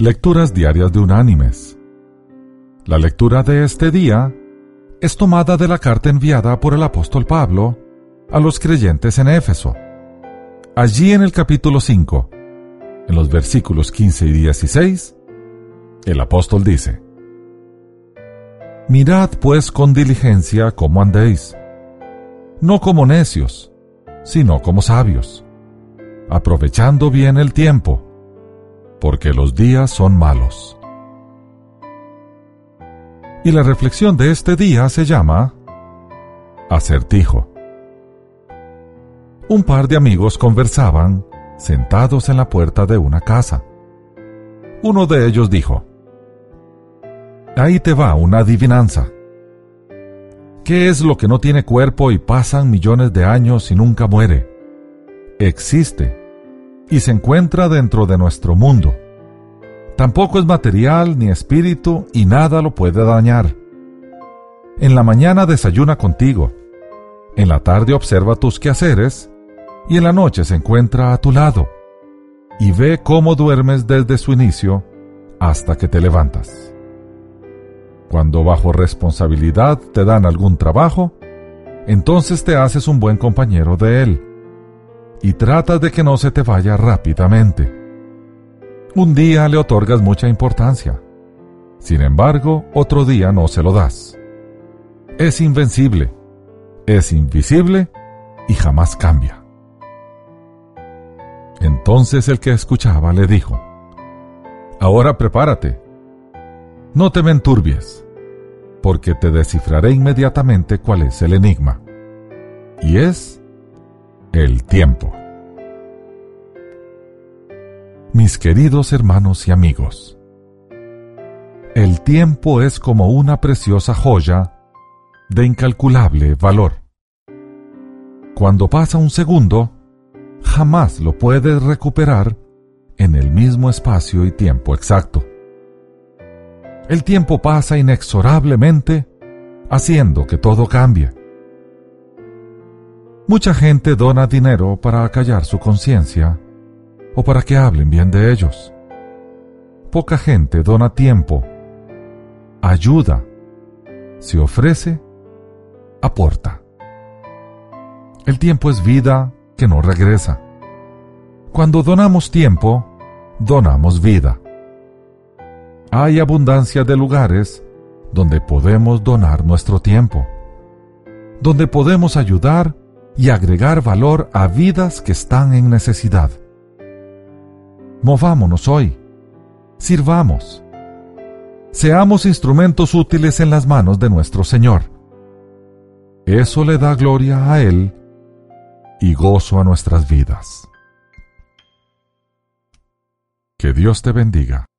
Lecturas Diarias de Unánimes. La lectura de este día es tomada de la carta enviada por el apóstol Pablo a los creyentes en Éfeso. Allí en el capítulo 5, en los versículos 15 y 16, el apóstol dice, Mirad pues con diligencia cómo andéis, no como necios, sino como sabios, aprovechando bien el tiempo, porque los días son malos. Y la reflexión de este día se llama Acertijo. Un par de amigos conversaban sentados en la puerta de una casa. Uno de ellos dijo, Ahí te va una adivinanza. ¿Qué es lo que no tiene cuerpo y pasan millones de años y nunca muere? Existe y se encuentra dentro de nuestro mundo. Tampoco es material ni espíritu y nada lo puede dañar. En la mañana desayuna contigo, en la tarde observa tus quehaceres y en la noche se encuentra a tu lado y ve cómo duermes desde su inicio hasta que te levantas. Cuando bajo responsabilidad te dan algún trabajo, entonces te haces un buen compañero de él y tratas de que no se te vaya rápidamente. Un día le otorgas mucha importancia. Sin embargo, otro día no se lo das. Es invencible, es invisible y jamás cambia. Entonces el que escuchaba le dijo, Ahora prepárate, no te me enturbies, porque te descifraré inmediatamente cuál es el enigma. Y es el tiempo. Mis queridos hermanos y amigos, el tiempo es como una preciosa joya de incalculable valor. Cuando pasa un segundo, jamás lo puedes recuperar en el mismo espacio y tiempo exacto. El tiempo pasa inexorablemente, haciendo que todo cambie. Mucha gente dona dinero para acallar su conciencia o para que hablen bien de ellos. Poca gente dona tiempo, ayuda, se ofrece, aporta. El tiempo es vida que no regresa. Cuando donamos tiempo, donamos vida. Hay abundancia de lugares donde podemos donar nuestro tiempo, donde podemos ayudar y agregar valor a vidas que están en necesidad. Movámonos hoy, sirvamos, seamos instrumentos útiles en las manos de nuestro Señor. Eso le da gloria a Él y gozo a nuestras vidas. Que Dios te bendiga.